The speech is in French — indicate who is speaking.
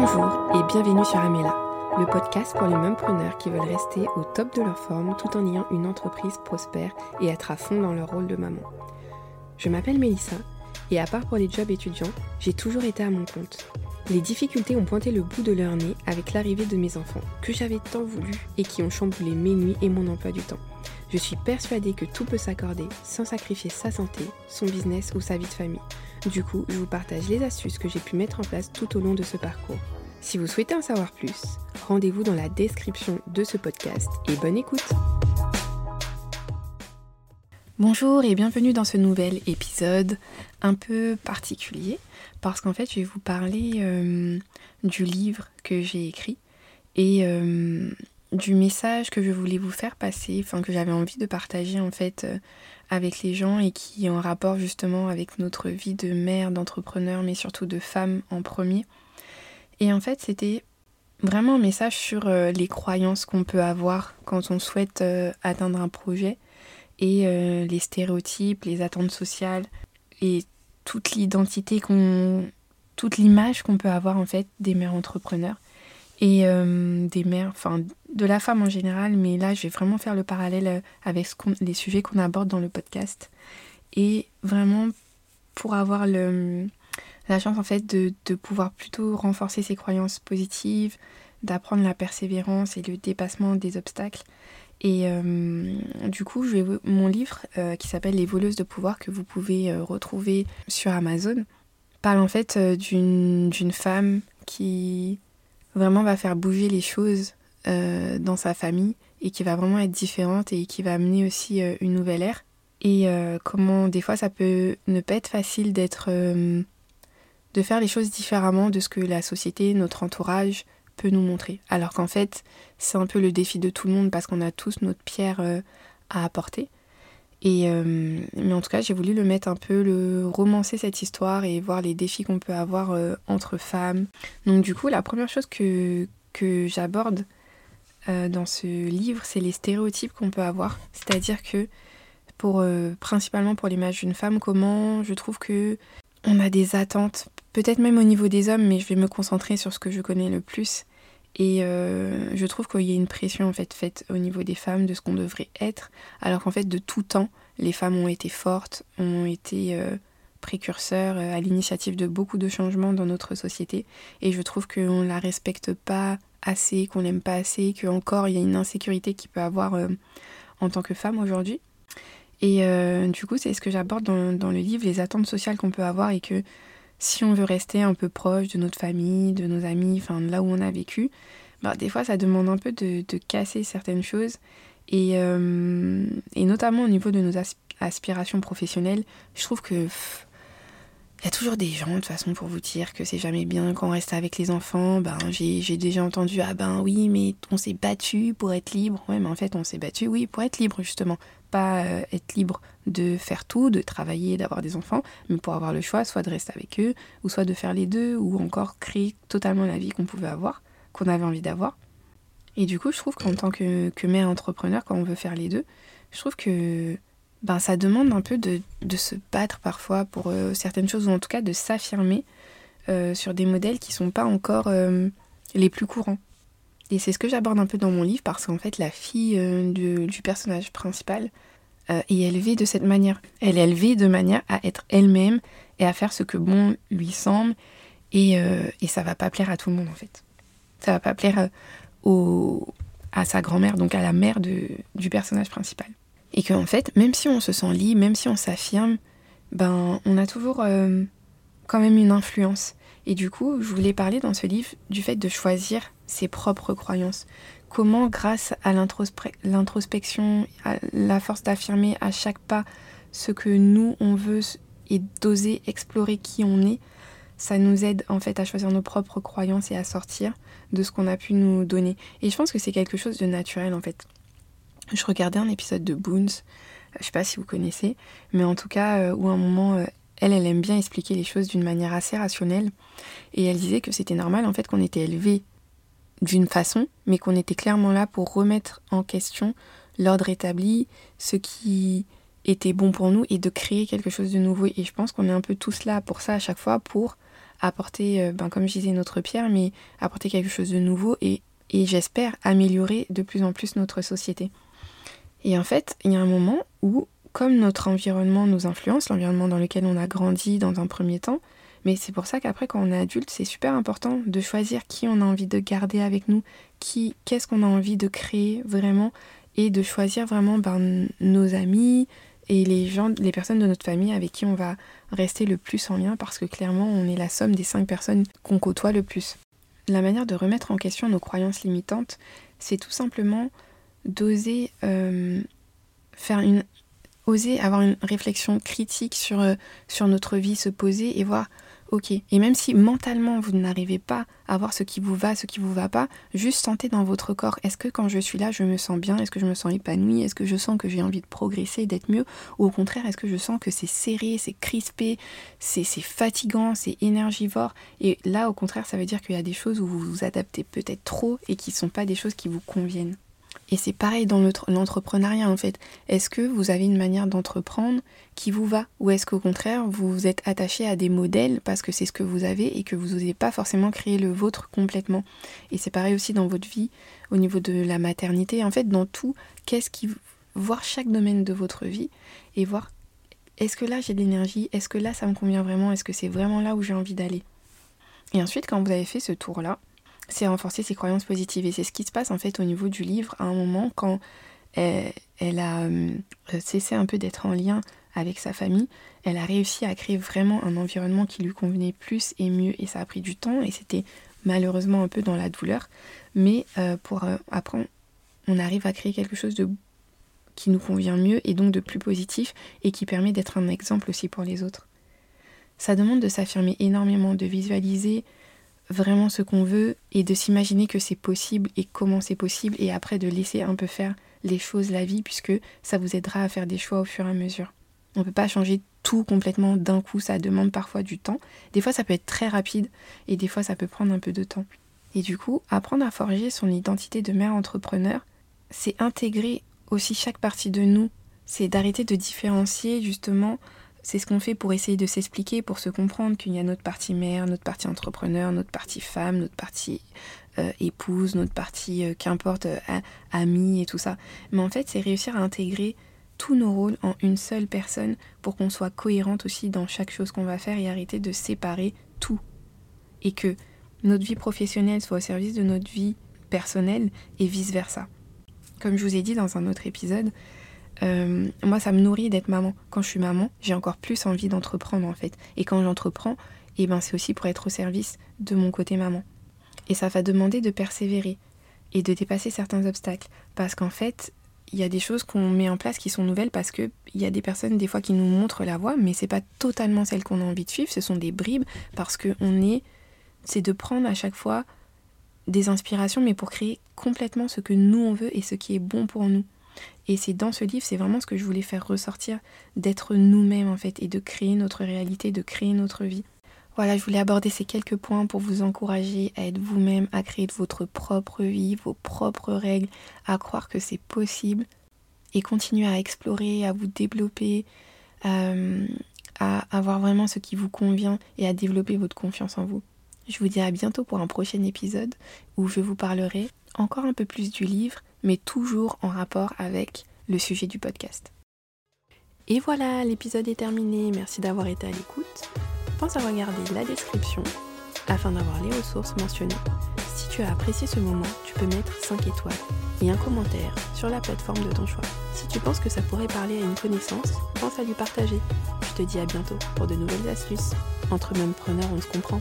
Speaker 1: Bonjour et bienvenue sur Amela, le podcast pour les preneurs qui veulent rester au top de leur forme tout en ayant une entreprise prospère et être à fond dans leur rôle de maman. Je m'appelle Mélissa et à part pour les jobs étudiants, j'ai toujours été à mon compte. Les difficultés ont pointé le bout de leur nez avec l'arrivée de mes enfants, que j'avais tant voulu et qui ont chamboulé mes nuits et mon emploi du temps. Je suis persuadée que tout peut s'accorder sans sacrifier sa santé, son business ou sa vie de famille. Du coup, je vous partage les astuces que j'ai pu mettre en place tout au long de ce parcours. Si vous souhaitez en savoir plus, rendez-vous dans la description de ce podcast et bonne écoute Bonjour et bienvenue dans ce nouvel épisode un peu particulier parce qu'en fait je vais vous parler euh, du livre que j'ai écrit et euh, du message que je voulais vous faire passer, enfin que j'avais envie de partager en fait euh, avec les gens et qui est en rapport justement avec notre vie de mère, d'entrepreneur mais surtout de femme en premier. Et en fait c'était vraiment un message sur les croyances qu'on peut avoir quand on souhaite atteindre un projet et euh, les stéréotypes, les attentes sociales et toute l'identité qu'on toute l'image qu'on peut avoir en fait des mères entrepreneurs et euh, des mères, enfin de la femme en général, mais là je vais vraiment faire le parallèle euh, avec les sujets qu'on aborde dans le podcast. Et vraiment pour avoir la chance en fait de, pouvoir plutôt renforcer ses croyances positives, d'apprendre la persévérance et le dépassement des obstacles. Et euh, du coup, je vais, mon livre euh, qui s'appelle Les voleuses de pouvoir que vous pouvez retrouver sur Amazon parle en fait d'une femme qui vraiment va faire bouger les choses dans sa famille et qui va vraiment être différente et qui va amener aussi une nouvelle ère. Et comment des fois ça peut ne pas être facile d'être de faire les choses différemment de ce que la société, notre entourage, nous montrer. Alors qu'en fait, c'est un peu le défi de tout le monde parce qu'on a tous notre pierre euh, à apporter. Et euh, mais en tout cas, j'ai voulu le mettre un peu, le romancer cette histoire et voir les défis qu'on peut avoir euh, entre femmes. Donc du coup, la première chose que, que j'aborde dans ce livre, c'est les stéréotypes qu'on peut avoir. C'est-à-dire que pour principalement pour l'image d'une femme, comment je trouve que on a des attentes, peut-être même au niveau des hommes, mais je vais me concentrer sur ce que je connais le plus. Et euh, je trouve qu'il y a une pression en fait faite au niveau des femmes de ce qu'on devrait être, alors qu'en fait de tout temps, les femmes ont été fortes, ont été euh, précurseurs euh, à l'initiative de beaucoup de changements dans notre société. Et je trouve qu'on ne la respecte pas assez, qu'on n'aime pas assez, qu'encore il y a une insécurité qu'il peut avoir en tant que femme aujourd'hui. Et du coup, c'est ce que j'aborde dans, dans, le livre, les attentes sociales qu'on peut avoir et que si on veut rester un peu proche de notre famille, de nos amis, enfin là où on a vécu, bah, des fois ça demande un peu de, casser certaines choses. Et, euh, et, notamment au niveau de nos aspirations professionnelles, je trouve que il y a toujours des gens de toute façon pour vous dire que c'est jamais bien quand on reste avec les enfants. Ben j'ai déjà entendu ah ben oui mais on s'est battu pour être libre. Ouais mais en fait on s'est battu oui pour être libre justement, pas euh, être libre de faire tout, de travailler, d'avoir des enfants, mais pour avoir le choix soit de rester avec eux ou soit de faire les deux ou encore créer totalement la vie qu'on pouvait avoir, qu'on avait envie d'avoir. Et du coup je trouve qu'en tant que, que mère entrepreneur quand on veut faire les deux, je trouve que ben, ça demande un peu de, se battre parfois pour euh, certaines choses, ou en tout cas de s'affirmer euh, sur des modèles qui sont pas encore euh, les plus courants. Et c'est ce que j'aborde un peu dans mon livre, parce qu'en fait, la fille du personnage principal est élevée de cette manière. Elle est élevée de manière à être elle-même et à faire ce que bon lui semble, et, et ça va pas plaire à tout le monde en fait. Ça va pas plaire au, à sa grand-mère, donc à la mère de, du personnage principal. Et qu'en fait, même si on se sent libre, même si on s'affirme, ben, on a toujours euh, quand même une influence. Et du coup, je voulais parler dans ce livre du fait de choisir ses propres croyances. Comment, grâce à l'introspection, à la force d'affirmer à chaque pas ce que nous, on veut et d'oser explorer qui on est, ça nous aide en fait à choisir nos propres croyances et à sortir de ce qu'on a pu nous donner. Et je pense que c'est quelque chose de naturel en fait je regardais un épisode de Boons, je sais pas si vous connaissez, mais en tout cas euh, où à un moment euh, elle, elle aime bien expliquer les choses d'une manière assez rationnelle et elle disait que c'était normal en fait qu'on était élevé d'une façon, mais qu'on était clairement là pour remettre en question l'ordre établi, ce qui était bon pour nous et de créer quelque chose de nouveau. Et je pense qu'on est un peu tous là pour ça à chaque fois, pour apporter, euh, ben, comme je disais, notre pierre, mais apporter quelque chose de nouveau et, et j'espère améliorer de plus en plus notre société. Et en fait, il y a un moment où, comme notre environnement nous influence, l'environnement dans lequel on a grandi dans un premier temps, mais c'est pour ça qu'après, quand on est adulte, c'est super important de choisir qui on a envie de garder avec nous, qui, qu'est-ce qu'on a envie de créer vraiment, et de choisir vraiment ben, nos amis et les gens, les personnes de notre famille avec qui on va rester le plus en lien, parce que clairement, on est la somme des cinq personnes qu'on côtoie le plus. La manière de remettre en question nos croyances limitantes, c'est tout simplement d'oser euh, faire une oser avoir une réflexion critique sur, euh, sur notre vie, se poser et voir ok. Et même si mentalement vous n'arrivez pas à voir ce qui vous va, ce qui vous va pas, juste sentez dans votre corps. Est-ce que quand je suis là, je me sens bien? Est-ce que je me sens épanouie? Est-ce que je sens que j'ai envie de progresser, d'être mieux? Ou au contraire, est-ce que je sens que c'est serré, c'est crispé, c'est fatigant, c'est énergivore? Et là, au contraire, ça veut dire qu'il y a des choses où vous vous adaptez peut-être trop et qui ne sont pas des choses qui vous conviennent. Et c'est pareil dans l'entrepreneuriat en fait. Est-ce que vous avez une manière d'entreprendre qui vous va? Ou est-ce qu'au contraire vous vous êtes attaché à des modèles parce que c'est ce que vous avez et que vous n'osez pas forcément créer le vôtre complètement? Et c'est pareil aussi dans votre vie, au niveau de la maternité. En fait, dans tout, qu'est-ce qui. Voir chaque domaine de votre vie et voir est-ce que là j'ai de l'énergie? Est-ce que là ça me convient vraiment? Est-ce que c'est vraiment là où j'ai envie d'aller? Et ensuite, quand vous avez fait ce tour-là, c'est renforcer ses croyances positives. Et c'est ce qui se passe en fait au niveau du livre à un moment quand elle, a euh, cessé un peu d'être en lien avec sa famille. Elle a réussi à créer vraiment un environnement qui lui convenait plus et mieux. Et ça a pris du temps et c'était malheureusement un peu dans la douleur. Mais euh, pour euh, après, on arrive à créer quelque chose de qui nous convient mieux et donc de plus positif et qui permet d'être un exemple aussi pour les autres. Ça demande de s'affirmer énormément, de visualiser vraiment ce qu'on veut et de s'imaginer que c'est possible et comment c'est possible et après de laisser un peu faire les choses, la vie, puisque ça vous aidera à faire des choix au fur et à mesure. On ne peut pas changer tout complètement d'un coup, ça demande parfois du temps. Des fois ça peut être très rapide et des fois ça peut prendre un peu de temps. Et du coup, apprendre à forger son identité de mère entrepreneur, c'est intégrer aussi chaque partie de nous. C'est d'arrêter de différencier justement c'est ce qu'on fait pour essayer de s'expliquer, pour se comprendre qu'il y a notre partie mère, notre partie entrepreneur, notre partie femme, notre partie euh, épouse, notre partie, euh, qu'importe, euh, amie et tout ça. Mais en fait, c'est réussir à intégrer tous nos rôles en une seule personne pour qu'on soit cohérente aussi dans chaque chose qu'on va faire et arrêter de séparer tout. Et que notre vie professionnelle soit au service de notre vie personnelle et vice-versa. Comme je vous ai dit dans un autre épisode, euh, moi, ça me nourrit d'être maman. Quand je suis maman, j'ai encore plus envie d'entreprendre en fait. Et quand j'entreprends, eh ben, c'est aussi pour être au service de mon côté maman. Et ça va demander de persévérer et de dépasser certains obstacles. Parce qu'en fait, il y a des choses qu'on met en place qui sont nouvelles parce qu'il y a des personnes des fois qui nous montrent la voie, mais c'est pas totalement celle qu'on a envie de suivre. Ce sont des bribes parce que on est, c'est de prendre à chaque fois des inspirations, mais pour créer complètement ce que nous on veut et ce qui est bon pour nous. Et c'est dans ce livre, c'est vraiment ce que je voulais faire ressortir, d'être nous-mêmes en fait, et de créer notre réalité, de créer notre vie. Voilà, je voulais aborder ces quelques points pour vous encourager à être vous-même, à créer votre propre vie, vos propres règles, à croire que c'est possible et continuer à explorer, à vous développer, euh, à avoir vraiment ce qui vous convient et à développer votre confiance en vous. Je vous dis à bientôt pour un prochain épisode où je vous parlerai encore un peu plus du livre, mais toujours en rapport avec le sujet du podcast. Et voilà, l'épisode est terminé. Merci d'avoir été à l'écoute. Pense à regarder la description afin d'avoir les ressources mentionnées. Si tu as apprécié ce moment, tu peux mettre 5 étoiles et un commentaire sur la plateforme de ton choix. Si tu penses que ça pourrait parler à une connaissance, pense à lui partager. Je te dis à bientôt pour de nouvelles astuces. Entre mêmes preneurs, on se comprend.